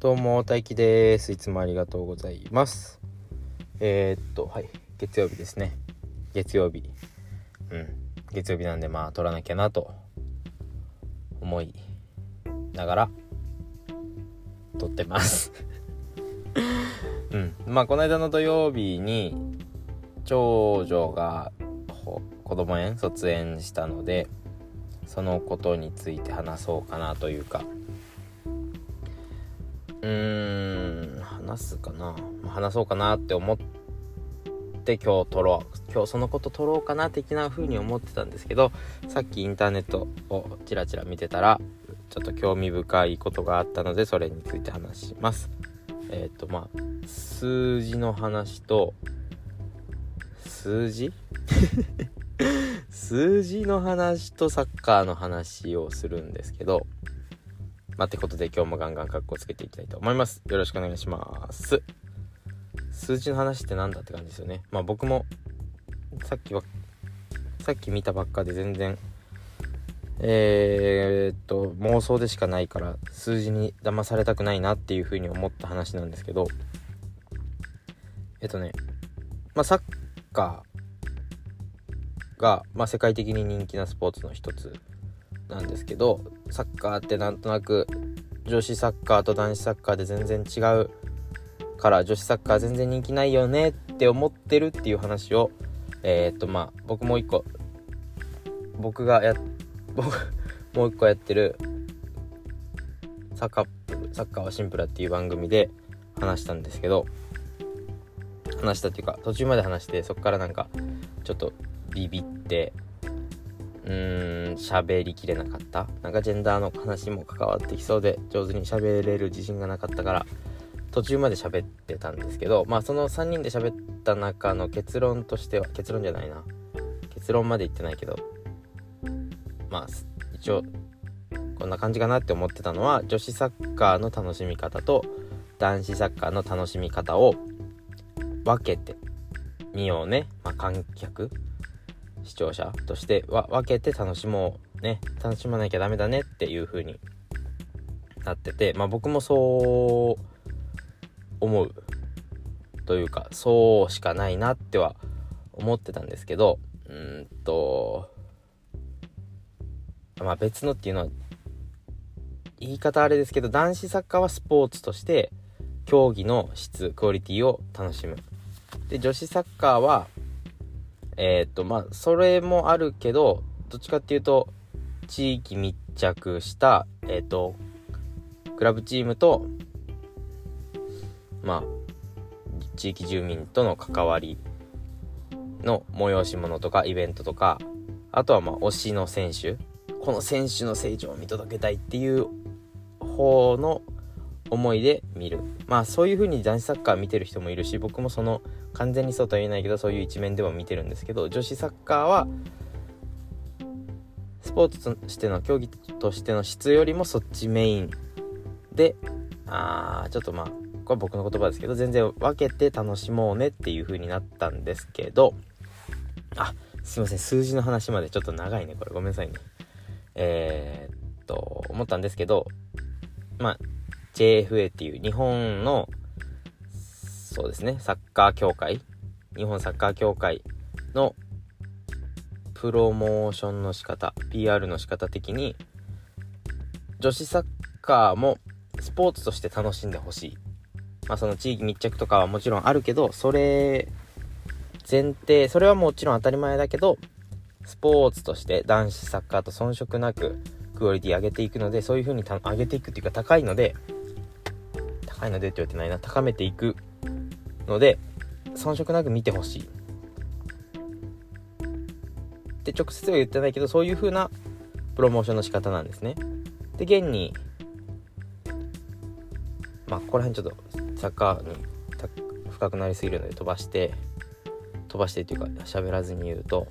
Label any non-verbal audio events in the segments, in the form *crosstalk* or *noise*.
どうも大輝です。いつもありがとうございます。えー、っとはい。月曜日ですね。月曜日。うん。月曜日なんでまあ撮らなきゃなと思いながら撮ってます。*laughs* うん。まあこの間の土曜日に長女が子供園卒園したのでそのことについて話そうかなというかうーん。話すかな。話そうかなって思って今日撮ろう。今日そのこと撮ろうかな的な風に思ってたんですけどさっきインターネットをチラチラ見てたらちょっと興味深いことがあったのでそれについて話します。えっ、ー、とまあ数字の話と数字？*laughs* 数字の話とサッカーの話をするんですけどまあ、ってことで今日もガンガン格好つけていきたいと思います。よろしくお願いします。数字の話って何だって感じですよね。まあ僕もさっきは、さっき見たばっかで全然、えー、っと、妄想でしかないから数字に騙されたくないなっていうふうに思った話なんですけど、えっとね、まあサッカーが、まあ世界的に人気なスポーツの一つなんですけどサッカーってなんとなく女子サッカーと男子サッカーで全然違うから女子サッカー全然人気ないよねって思ってるっていう話をえー、っとまあ僕もう一個僕がや *laughs* 僕もう一個やってるサッカーサッカーはシンプルっていう番組で話したんですけど話したっていうか途中まで話してそっからなんかちょっとビビってうーん喋りきれなかった？なんかジェンダーの話も関わってきそうで上手に喋れる自信がなかったから途中まで喋ってたんですけどまあその3人で喋った中の結論としては結論じゃないな。結論まで言ってないけどまあ一応こんな感じかなって思ってたのは女子サッカーの楽しみ方と男子サッカーの楽しみ方を分けてみようね、まあ、観客。視聴者としては分けて楽しもうね楽しまなきゃダメだねっていう風になっててまあ僕もそう思うというかそうしかないなっては思ってたんですけどうんとまあ別のっていうのは言い方あれですけど男子サッカーはスポーツとして競技の質クオリティを楽しむ。で女子サッカーはえー、っと、まあ、それもあるけど、どっちかっていうと、地域密着した、えー、っと、クラブチームと、まあ、地域住民との関わりの催し物とかイベントとか、あとはまあ推しの選手、この選手の成長を見届けたいっていう方の思いで見る。まあそういう風に男子サッカー見てる人もいるし、僕もその完全にそうとは言えないけどそういう一面でも見てるんですけど女子サッカーはスポーツとしての競技としての質よりもそっちメインであーちょっとまあこれ僕の言葉ですけど全然分けて楽しもうねっていう風になったんですけどあすいません数字の話までちょっと長いねこれごめんなさいねえー、っと思ったんですけどまあ JFA っていう日本のそうですね、サッカー協会、日本サッカー協会のプロモーションの仕方、PR の仕方的に、女子サッカーもスポーツとして楽しんでほしい。まあその地域密着とかはもちろんあるけど、それ前提、それはもちろん当たり前だけど、スポーツとして男子サッカーと遜色なくクオリティ上げていくので、そういう風に上げていくっていうか高いので、高いのでって言われてないな、高めていくので遜色なく見てほしい。って直接は言ってないけどそういう風なプロモーションの仕方なんですね。で現にまあここら辺ちょっとサッカーに深くなりすぎるので飛ばして飛ばしてっていうか喋らずに言うと。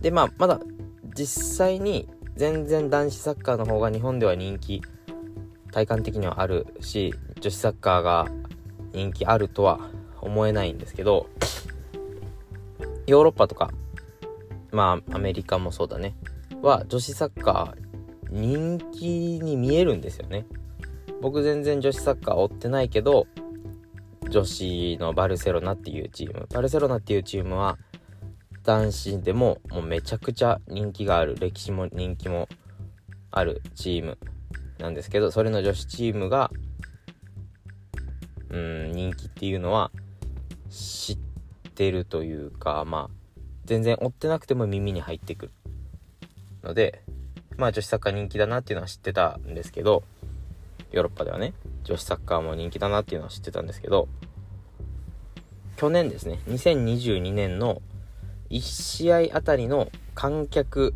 でまあまだ実際に全然男子サッカーの方が日本では人気体感的にはあるし女子サッカーが人気あるとは思えないんですけどヨーロッパとかまあアメリカもそうだね。は女子サッカー人気に見えるんですよね。僕全然女子サッカー追ってないけど女子のバルセロナっていうチーム。バルセロナっていうチームは男子でももうめちゃくちゃ人気がある。歴史も人気もあるチーム。なんですけどそれの女子チームがうん人気っていうのは知ってるというかまあ全然追ってなくても耳に入ってくるのでまあ女子サッカー人気だなっていうのは知ってたんですけどヨーロッパではね女子サッカーも人気だなっていうのは知ってたんですけど去年ですね2022年の1試合あたりの観客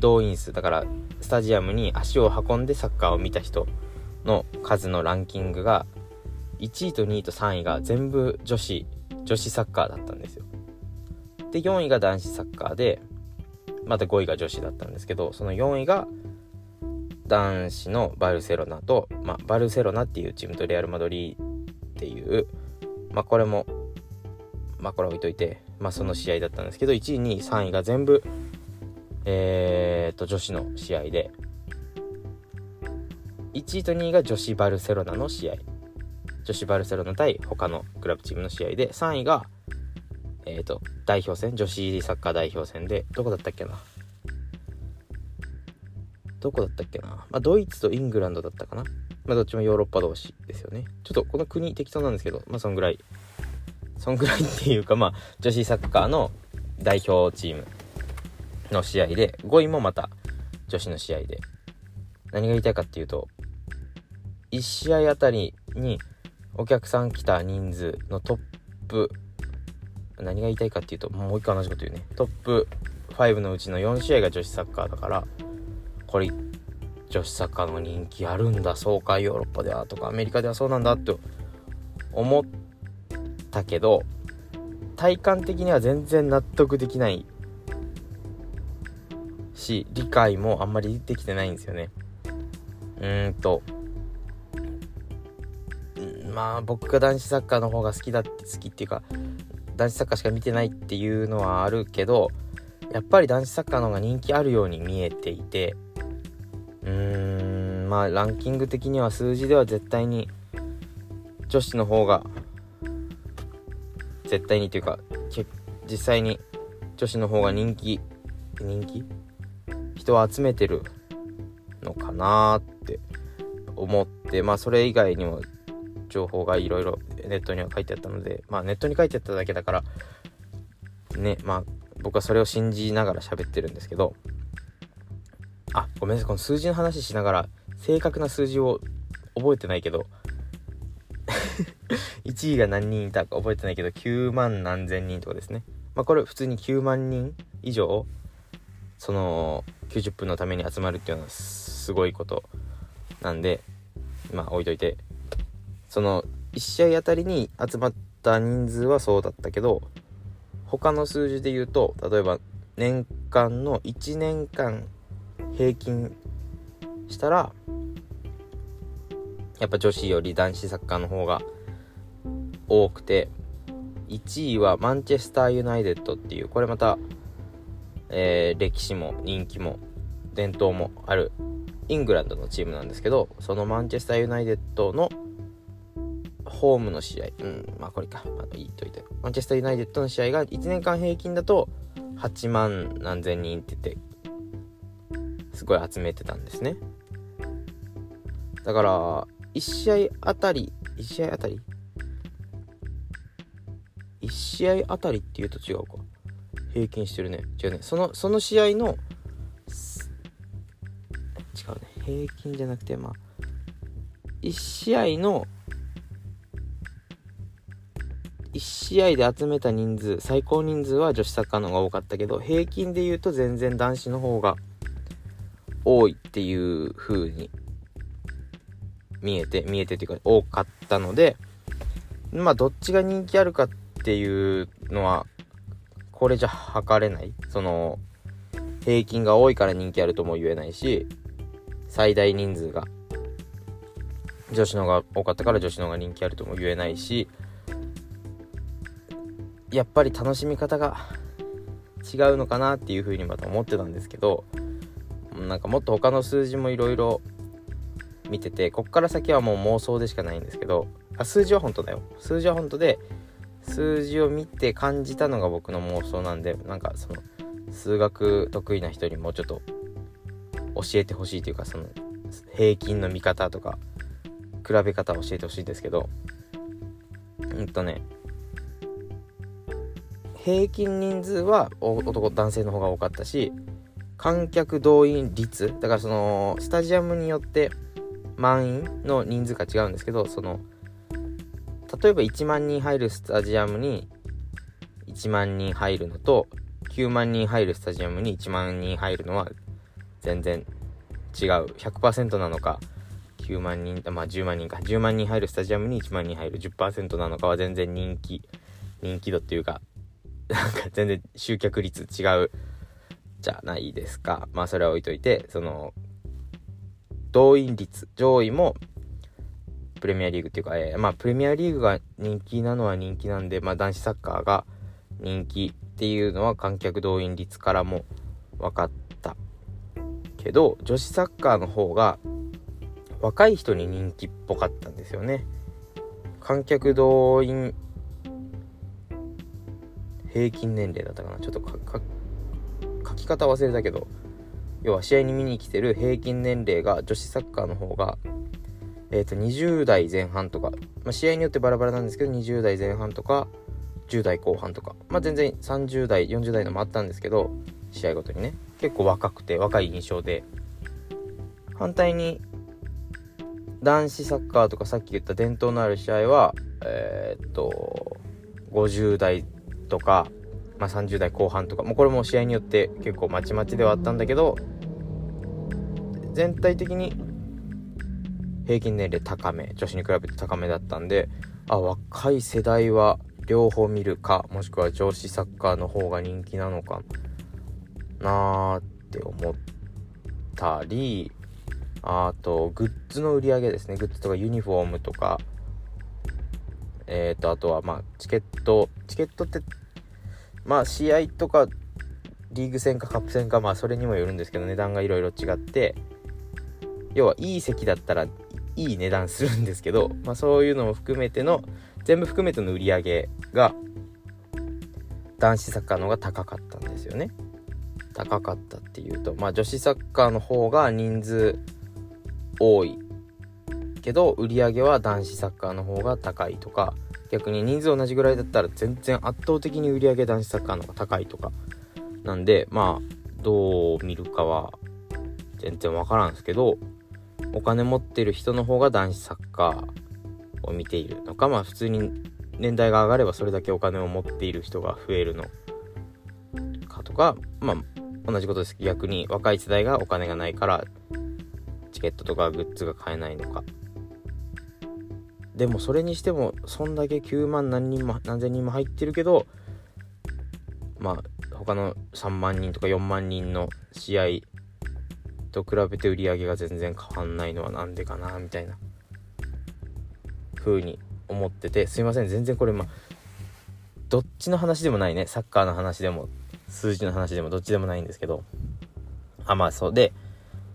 動員数だからスタジアムに足を運んでサッカーを見た人の数のランキングが1位と2位と3位が全部女子女子サッカーだったんですよ。で4位が男子サッカーでまた5位が女子だったんですけどその4位が男子のバルセロナと、まあ、バルセロナっていうチームとレアル・マドリーっていう、まあ、これも、まあ、これ置いといて、まあ、その試合だったんですけど1位2位3位が全部えー、っと女子の試合で。1位と2位が女子バルセロナの試合。女子バルセロナ対他のクラブチームの試合で。3位がえっ、ー、と代表戦女子サッカー代表戦で。どこだったっけな？どこだったっけな、まあ、ドイツとイングランドだったかな？まあ、どっちもヨーロッパ同士ですよね。ちょっとこの国適当なんですけどまあそんぐらい。そんぐらいっていうかまあ女子サッカーの代表チーム。の試合で5位もまた女子の試合で何が言いたいかっていうと1試合あたりにお客さん来た人数のトップ何が言いたいかっていうともう一回同じこと言うね。トップ5のうちの4試合が女子サッカーだからこれ女子サッカーの人気あるんだ。そうかヨーロッパではとかアメリカではそうなんだって思ったけど体感的には全然納得できないし理解もあんまりできてないんですよね。うーんと。まあ僕が男子サッカーの方が好きだって好きっていうか男子サッカーしか見てないっていうのはあるけどやっぱり男子サッカーの方が人気あるように見えていてうーんまあランキング的には数字では絶対に女子の方が絶対にというか実際に女子の方が人気人気人を集めてるのかなって思ってまあそれ以外にも情報がいろいろネットには書いてあったのでまあネットに書いてあっただけだからねまあ僕はそれを信じながら喋ってるんですけどあごめんなさいこの数字の話しながら正確な数字を覚えてないけど *laughs* 1位が何人いたか覚えてないけど9万何千人とかですね。まあこれ普通に9万人以上その90分のために集まるっていうのはすごいことなんでまあ置いといて。その1試合あたりに集まった人数はそうだったけど他の数字で言うと例えば年間の1年間平均したらやっぱ女子より男子サッカーの方が多くて1位はマンチェスターユナイテッドっていうこれまた、えー、歴史も人気も伝統もあるイングランドのチームなんですけどそのマンチェスターユナイテッドのホームの試合、うん、まあこれか、まあ、いいといて、マンチェスターユナイテッドの試合が1年間平均だと8万何千人って言って、すごい集めてたんですね。だから、1試合あたり、1試合あたり ?1 試合あたりっていうと違うか。平均してるね。違うね。その、その試合の、違うね。平均じゃなくて、まあ、1試合の1試合で集めた人数最高人数は女子サッカーの方が多かったけど平均で言うと全然男子の方が多いっていう風に見えて見えてっていうか多かったのでまあどっちが人気あるかっていうのはこれじゃ測れない？その平均が多いから人気あるとも言えないし最大人数が女子の方が多かったから女子の方が人気あるとも言えないしやっぱり楽しみ方が違うのかなっていうふうにまた思ってたんですけどなんかもっと他の数字もいろいろ見ててこっから先はもう妄想でしかないんですけどあ数字は本当だよ。数字は本当で数字を見て感じたのが僕の妄想なんでなんかその数学得意な人にもうちょっと教えてほしいというかその平均の見方とか比べ方を教えてほしいんですけど。うんとね平均人数は男男性の方が多かったし観客動員率だからそのスタジアムによって満員の人数が違うんですけどその例えば1万人入るスタジアムに1万人入るのと9万人入るスタジアムに1万人入るのは全然違う。100%なのか9万人まあ10万人か。10万人入るスタジアムに1万人入る。10%なのかは全然人気人気度っていうか *laughs* なんか全然集客率違うじゃないですか。まあそれは置いといてその動員率上位もプレミアリーグっていうか、えー、まあプレミアリーグが人気なのは人気なんで、まあ男子サッカーが人気っていうのは観客動員率からも分かった。けど女子サッカーの方が若い人に人気っぽかったんですよね。観客動員平均年齢だったかな。ちょっと書き方忘れたけど要は試合に見に来てる平均年齢が女子サッカーの方がえっ、ー、と20代前半とか、まあ、試合によってバラバラなんですけど20代前半とか10代後半とか、まあ、全然30代40代のもあったんですけど試合ごとにね結構若くて若い印象で反対に男子サッカーとかさっき言った伝統のある試合はえー、っと50代とか、まあ、30代後半とかもうこれも試合によって結構まちまちではあったんだけど全体的に平均年齢高め女子に比べて高めだったんであ若い世代は両方見るかもしくは女子サッカーの方が人気なのかなーって思ったりあとグッズの売り上げですね。グッズとかユニフォームとかえっ、ー、とあとはまあチケットチケットってまあ試合とかリーグ戦かカップ戦かまあそれにもよるんですけど値段がいろいろ違って要はいい席だったらいい値段するんですけど、*laughs* まあ、そういうのも含めての全部含めての売り上げが男子サッカーの方が高かったんですよね。高かったっていうとまあ女子サッカーの方が人数多いけど売り上げは男子サッカーの方が高いとか逆に人数同じぐらいだったら全然圧倒的に売り上げ男子サッカーの方が高いとかなんでまあどう見るかは全然わからんですけどお金持ってる人の方が男子サッカーを見ているのかまあ普通に年代が上がればそれだけお金を持っている人が増えるのかとかまあ同じことです。逆に若い世代がお金がないからチケットとかグッズが買えないのか。でもそれにしてもそんだけ9万何人も何千人も入ってるけどまあ他の3万人とか4万人の試合と比べて売り上げが全然変わんないのは何でかなみたいな。風に思っててすいません全然これまあどっちの話でもないね。サッカーの話でも数字の話でもどっちでもないんですけど。あまあそう。で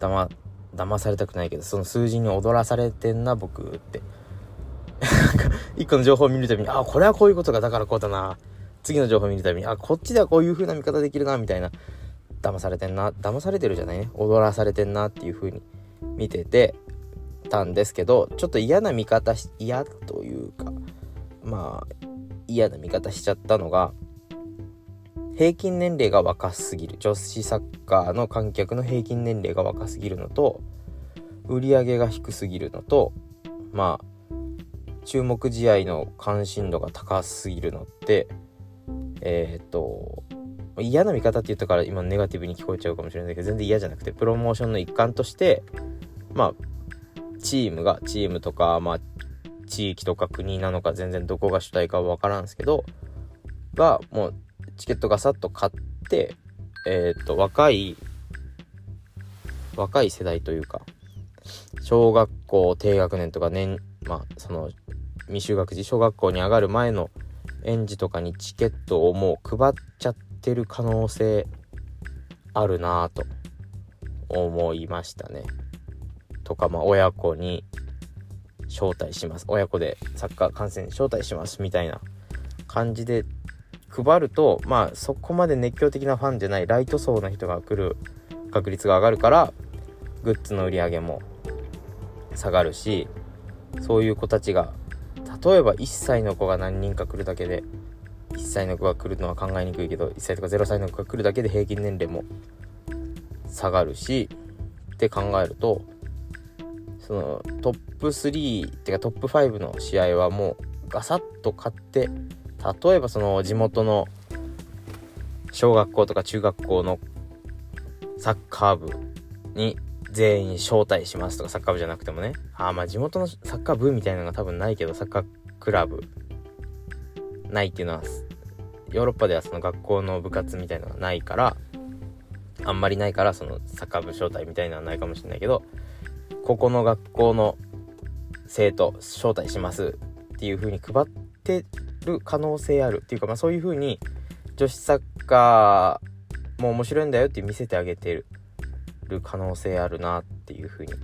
だま騙されたくないけどその数字に踊らされてんな僕って。*laughs* 一個の情報を見るたびにあこれはこういうことがだからこうだな。次の情報を見るたびにあこっちではこういう風な見方できるなみたいな。騙されてんな騙されてるじゃない？ね踊らされてんなっていう風に見ててたんですけどちょっと嫌な見方嫌というかまあ嫌な見方しちゃったのが平均年齢が若すぎる。女子サッカーの観客の平均年齢が若すぎるのと売り上げが低すぎるのとまあ注目試合の関心度が高すぎるのってえー、っと嫌な見方って言ったから今ネガティブに聞こえちゃうかもしれないけど全然嫌じゃなくてプロモーションの一環としてまあチームがチームとかまあ地域とか国なのか全然どこが主体かは分からんすけどがもうチケットガサッと買ってえっ、と若い若い世代というか小学校低学年とか年まあその未就学児小学校に上がる前の園児とかにチケットをもう配っちゃっててる可能性あるなぁと思いましたね。とか、まあ、親子に招待します親子でサッカー観戦招待しますみたいな感じで配るとまあそこまで熱狂的なファンじゃないライト層の人が来る確率が上がるからグッズの売り上げも下がるしそういう子たちが例えば1歳の子が何人か来るだけで1歳の子が来るのは考えにくいけど1歳とか0歳の子が来るだけで平均年齢も下がるしって考えるとそのトップ3っていうかトップ5の試合はもうガサッと勝って例えばその地元の小学校とか中学校のサッカー部に全員招待しますとかサッカー部じゃなくてもね。ああまあ地元のサッカー部みたいなのが多分ないけどサッカークラブないっていうのはヨーロッパではその学校の部活みたいなのがないからあんまりないからそのサッカー部招待みたいなのはないかもしれないけどここの学校の生徒招待しますっていう風に配ってる可能性あるっていうか、まあ、そういう風に女子サッカーも面白いんだよって見せてあげてる可能性あるなっていう風に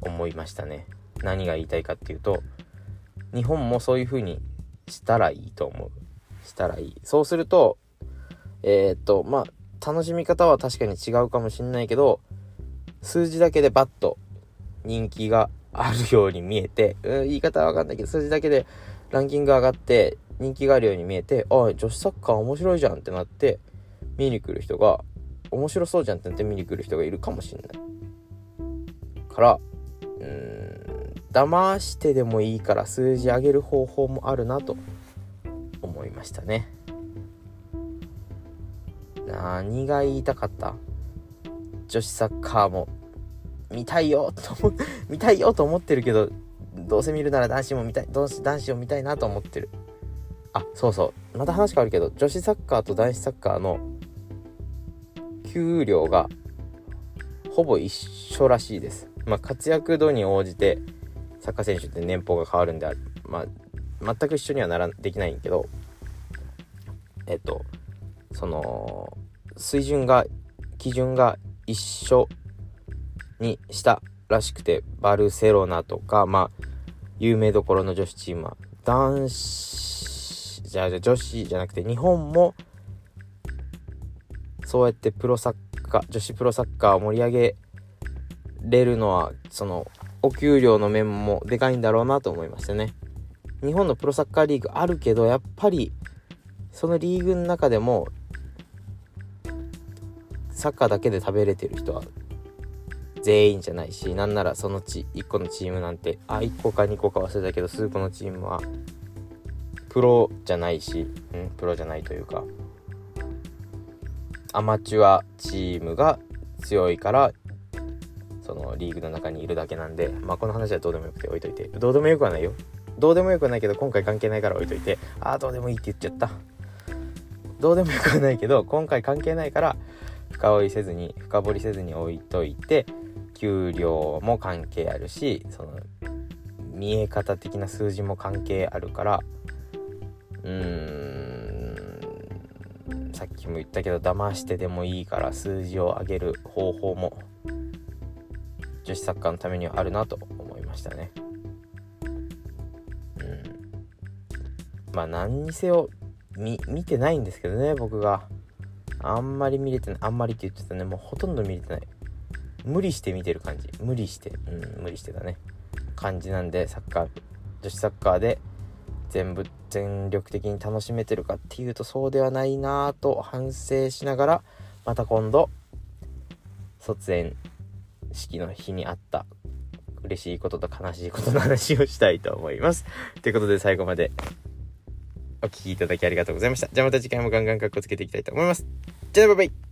思いましたね。何が言いたいかっていうと日本もそういう風にしたらいいと思うしたらいいそうするとえー、っとまあ楽しみ方は確かに違うかもしんないけど数字だけでバッと人気があるように見えて、うん、言い方はわかんないけど、数字だけでランキング上がって人気があるように見えて、ああ、女子サッカー面白いじゃんってなって、見に来る人が、面白そうじゃんってなって見に来る人がいるかもしんない。から、うん、騙してでもいいから数字上げる方法もあるなと思いましたね。何が言いたかった？女子サッカーも見たいよ。と *laughs* 見たいよと思ってるけどどうせ見るなら男子も見たい男子を見たいなと思ってる。あそうそう。また話変わるけど女子サッカーと男子サッカーの給料がほぼ一緒らしいです。まあ活躍度に応じてサッカー選手って年俸が変わるんでまあ全く一緒にはならできないんけどえっとその水準が基準が一緒にしたらしくてバルセロナとかまあ有名どころの女子チームは男子じゃあ女子じゃなくて日本もそうやってプロサッカー女子プロサッカーを盛り上げれるのはそのお給料の面もでかいんだろうなと思いましたね。日本のプロサッカーリーグあるけどやっぱりそのリーグの中でもサッカーだけで食べれてる人は全員じゃないしなんならそのち1個のチームなんてあ1個か2個か忘れたけど数個のチームはプロじゃないし、うん、プロじゃないというかアマチュアチームが強いからそのリーグの中にいるだけなんでまあこの話はどうでもよくて置いといて。どうでもよくはないよ。どうでもよくはないけど今回関係ないから置いといて。ああどうでもいいって言っちゃった。どうでもよくはないけど今回関係ないから深追いせずに深掘りせずに置いといて給料も関係あるしその見え方的な数字も関係あるからうーんさっきも言ったけど騙してでもいいから数字を上げる方法も女子サッカーのためにはあるなと思いましたね。うん、まあ何にせよ見てないんですけどね僕が。あんまり見れてないあんまりって言ってたね。もうほとんど見れてない。無理して見てる感じ。無理して。うん無理してたね。感じなんでサッカー女子サッカーで全部全力的に楽しめてるかっていうとそうではないなぁと反省しながらまた今度卒園式の日にあった嬉しいことと悲しいことの話をしたいと思います。ということで最後までお聴きいただきありがとうございました。じゃあまた次回もガンガンカッコつけていきたいと思います。じゃあバイバイ